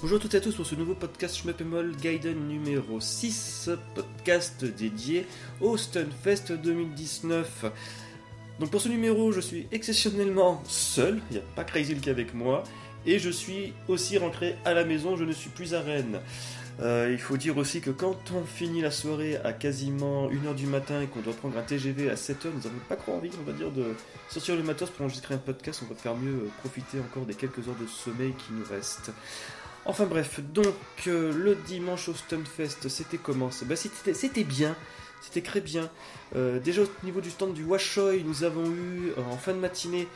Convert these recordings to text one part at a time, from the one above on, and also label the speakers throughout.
Speaker 1: Bonjour à toutes et à tous pour ce nouveau podcast Schmeppemol Gaiden numéro 6, podcast dédié au Stunfest 2019. Donc pour ce numéro, je suis exceptionnellement seul, il n'y a pas Crazy qui est avec moi, et je suis aussi rentré à la maison, je ne suis plus à Rennes. Euh, il faut dire aussi que quand on finit la soirée à quasiment 1h du matin et qu'on doit prendre un TGV à 7h, nous n'avons pas trop envie, on va dire, de sortir le matos pour enregistrer un podcast. On va faire mieux profiter encore des quelques heures de sommeil qui nous restent. Enfin bref, donc euh, le dimanche au Stunfest, c'était comment bah, C'était bien, c'était très bien. déjà au niveau du stand du Washoy, nous avons eu en fin de matinée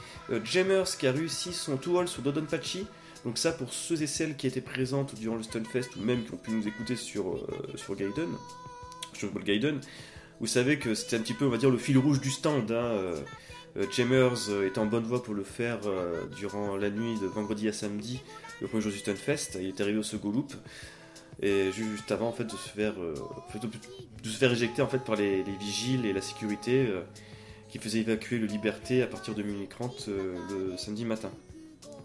Speaker 1: Jammers qui a réussi son 2 all sur Dodonpachi. Donc ça, pour ceux et celles qui étaient présentes durant le Stunfest, ou même qui ont pu nous écouter sur, euh, sur Gaiden, sur Gaiden, vous savez que c'était un petit peu, on va dire, le fil rouge du stand. Hein, euh, euh, Jammers est en bonne voie pour le faire durant la nuit de vendredi à samedi, le premier jour du Stunfest. Il est arrivé au second loop. Et juste avant en fait, de, se faire, éjecter en fait, par les, vigiles et la sécurité qui faisaient évacuer le Liberté à partir de minuit 30 le samedi matin.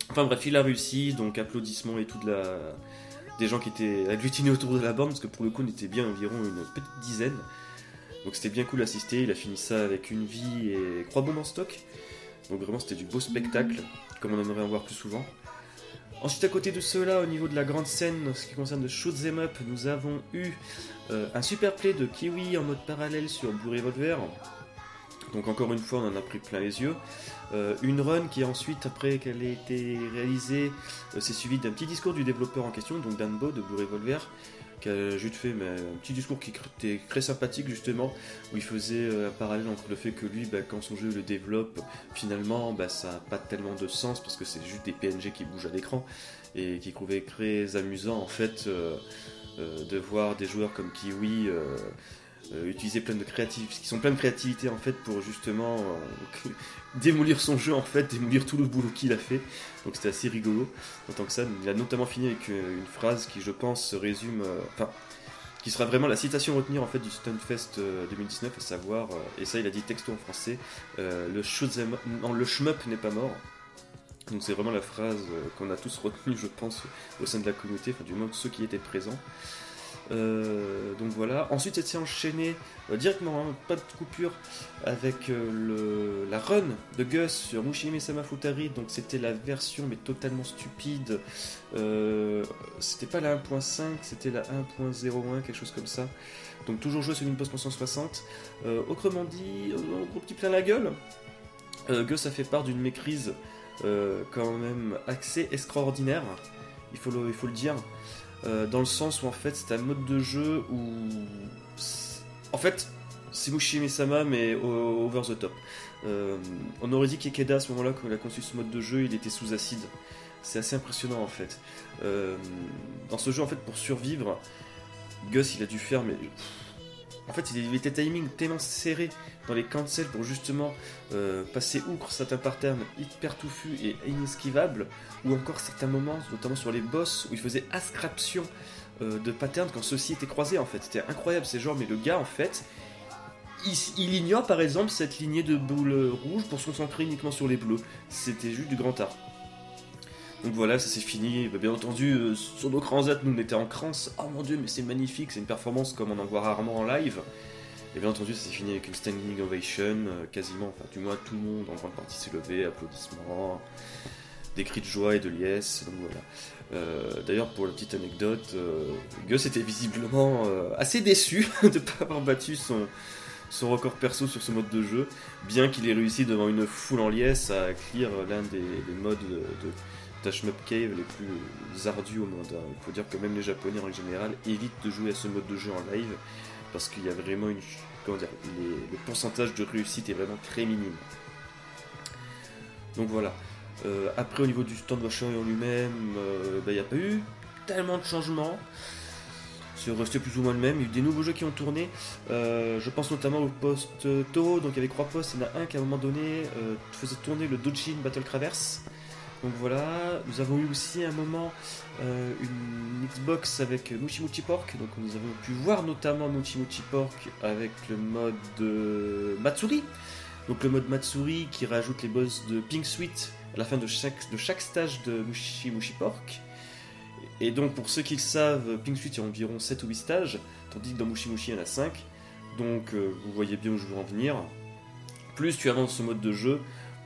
Speaker 1: Enfin bref, il a réussi, donc applaudissements et tout de la... des gens qui étaient agglutinés autour de la bande, parce que pour le coup on était bien environ une petite dizaine. Donc c'était bien cool d'assister, il a fini ça avec une vie et trois bombes en stock. Donc vraiment c'était du beau spectacle, comme on aimerait en voir plus souvent. Ensuite à côté de cela, au niveau de la grande scène, ce qui concerne le Shoot Them Up, nous avons eu euh, un super play de Kiwi en mode parallèle sur Blue Revolver. Donc encore une fois, on en a pris plein les yeux. Euh, une run qui ensuite, après qu'elle ait été réalisée, euh, s'est suivie d'un petit discours du développeur en question, donc Danbo de Blue Revolver, qui juste fait un petit discours qui était très sympathique justement, où il faisait euh, un parallèle entre le fait que lui, bah, quand son jeu le développe, finalement, bah, ça n'a pas tellement de sens parce que c'est juste des PNG qui bougent à l'écran, et qui trouvait très amusant en fait de voir des joueurs comme Kiwi euh, utiliser plein de créativité, qui sont plein de créativité en fait pour justement euh, démolir son jeu en fait, démolir tout le boulot qu'il a fait. Donc c'était assez rigolo en tant que ça. Il a notamment fini avec euh, une phrase qui je pense se résume, enfin qui sera vraiment la citation à retenir en fait du Stunfest 2019, à savoir, et ça il a dit texto en français, le, non, le shmup n'est pas mort. Donc c'est vraiment la phrase qu'on a tous retenue je pense au sein de la communauté, enfin du moins ceux qui étaient présents. Euh, donc voilà. Ensuite, ça s'est enchaîné euh, directement, hein, pas de coupure, avec euh, la run de Gus sur Mushime Sama Futari. Donc c'était la version, mais totalement stupide. c'était pas la 1.5, c'était la 1.01, quelque chose comme ça. Donc toujours joué sur une post 160. autrement dit, gros petit plein la gueule. Gus a fait part d'une méprise quand même assez extraordinaire. Il faut le dire. Euh, dans le sens où en fait c'est un mode de jeu où en fait c'est Mushimi Sama mais over the top. Euh, on aurait dit qu'Ekeda à ce moment-là quand il a conçu ce mode de jeu il était sous acide. C'est assez impressionnant en fait. Euh, dans ce jeu en fait pour survivre, Gus il a dû faire mais en fait, il était timing tellement serré dans les cancels pour justement euh, passer outre certains patterns hyper touffus et inesquivables, ou encore certains moments, notamment sur les boss, où il faisait ascription euh, de patterns quand ceux-ci étaient croisés en fait. C'était incroyable ces genres, mais le gars en fait, il, ignore par exemple cette lignée de boules rouges pour se concentrer uniquement sur les bleus. C'était juste du grand art. Donc voilà, ça s'est fini. Bah, bien entendu, euh, sur nos crans nous on était en crans. Oh mon dieu, mais c'est magnifique, c'est une performance comme on en voit rarement en live. Et bien entendu, ça s'est fini avec une standing ovation, euh, quasiment, enfin du moins tout le monde en grande partie s'est levé, applaudissements, des cris de joie et de liesse. Donc voilà. Euh, d'ailleurs, pour la petite anecdote, Gus était visiblement assez déçu de ne pas avoir battu son, son record perso sur ce mode de jeu, bien qu'il ait réussi devant une foule en liesse à clear l'un des, modes de Cave les plus ardus au monde. Hein. Il faut dire que même les japonais en général évitent de jouer à ce mode de jeu en live parce qu'il y a vraiment une. Comment dire Le pourcentage de réussite est vraiment très minime. Donc voilà. Euh, après, au niveau du stand Washer en lui-même, euh, bah, il n'y a pas eu tellement de changements. C'est resté plus ou moins le même. Il y a eu des nouveaux jeux qui ont tourné. Euh, je pense notamment au post Toho. Donc il y avait trois postes. Il y en a un qui à un moment donné faisait tourner le Dojin Battle Traverse. Donc voilà, nous avons eu aussi un moment euh, une Xbox avec Muchi Muchi Pork, donc nous avons pu voir notamment Muchi Muchi Pork avec le mode Matsuri, donc le mode Matsuri qui rajoute les boss de Pink Sweet à la fin de chaque, de stage de Muchi Muchi Pork. Et donc, pour ceux qui le savent, Pink y a environ 7 ou 8 stages, tandis que dans Mushi Mushi, il y en a 5. Donc, euh, vous voyez bien où je veux en venir. Plus tu avances ce mode de jeu,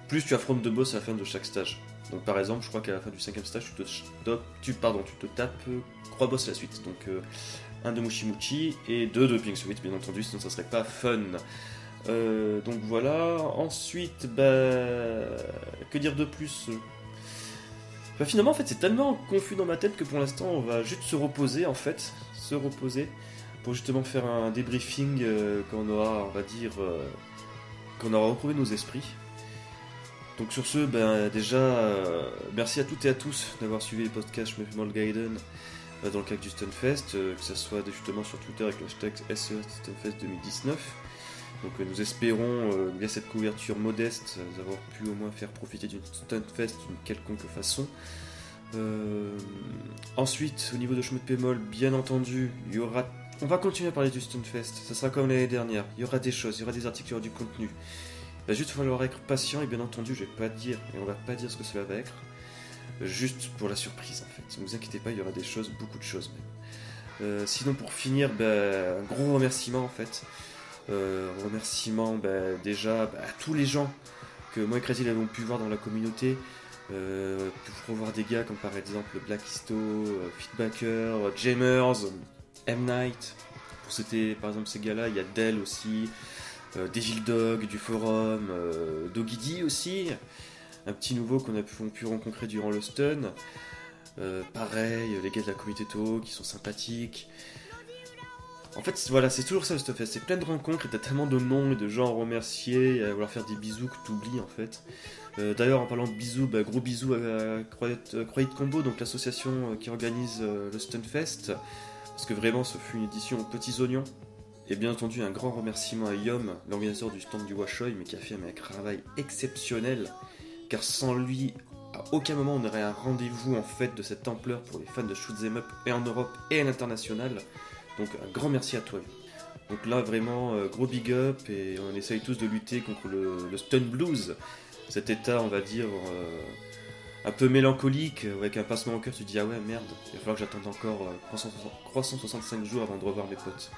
Speaker 1: plus tu affrontes deux boss à la fin de chaque stage. Donc, par exemple, je crois qu'à la fin du cinquième stage, tu te, tu, pardon, tu te tapes 3 boss à la suite. Donc, euh, un de Mushi Mushi et deux de Pink Suite, bien entendu, sinon ça serait pas fun. Euh, donc voilà. Ensuite, bah, que dire de plus? Bah, Finalement, en fait, c'est tellement confus dans ma tête que pour l'instant, on va juste se reposer, en fait, se reposer pour justement faire un débriefing euh, quand on aura, on va dire, euh, quand on aura retrouvé nos esprits. Donc sur ce, ben déjà, merci à toutes et à tous d'avoir suivi les podcasts Mal Gaiden dans le cadre du Stunfest, que ce soit justement sur Twitter avec le hashtag SE Stunfest 2019. Donc euh, nous espérons, euh, via cette couverture modeste, euh, avoir pu au moins faire profiter d'une Stunfest d'une quelconque façon. ensuite, au niveau de de Pémol, bien entendu, il y aura... On va continuer à parler du Stunfest, ça sera comme l'année dernière. Il y aura des choses, il y aura des articles, il y aura du contenu. Va juste falloir être patient et bien entendu, je vais pas dire, et on va pas dire ce que cela va être, juste pour la surprise en fait. Ne vous inquiétez pas, il y aura des choses, beaucoup de choses même. sinon pour finir, ben, un gros remerciement en fait euh, remerciement bah, déjà bah, à tous les gens que moi et Crazy avons pu voir dans la communauté. Euh, pour revoir des gars comme par exemple Blackisto, euh, Feedbacker, Jamers, M. Night. Pour c'était par exemple ces gars-là, il y a Dell aussi, euh, Devil Dog du forum, euh, Doggy aussi, un petit nouveau qu'on a pu, rencontrer durant le stun. pareil, les gars de la communauté To qui sont sympathiques. En fait, voilà, c'est toujours ça le Stuffest. C'est plein de rencontres et t'as tellement de noms et de gens à remercier, à vouloir faire des bisous que t'oublies en fait. Euh, d'ailleurs, en parlant de bisous, bah, gros bisous à Croyette, euh, Combo, donc l'association euh, qui organise le Stunfest. Parce que vraiment, ce fut une édition aux petits oignons. Et bien entendu, un grand remerciement à Yom, l'organisateur du stand du Washoy, mais qui a fait un travail exceptionnel. Car sans lui, à aucun moment on n'aurait un rendez-vous en fait de cette ampleur pour les fans de Shoot'em Up et en Europe et à l'international. Donc un grand merci à toi. Donc là vraiment euh, gros big up et on essaye tous de lutter contre le, stun blues, cet état on va dire euh, un peu mélancolique avec un passement au cœur. Tu dis ah ouais merde, il va falloir que j'attende encore 365 euh, jours avant de revoir mes potes.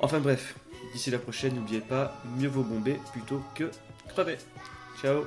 Speaker 1: Enfin bref, d'ici la prochaine n'oubliez pas, mieux vaut bomber plutôt que crever. Ciao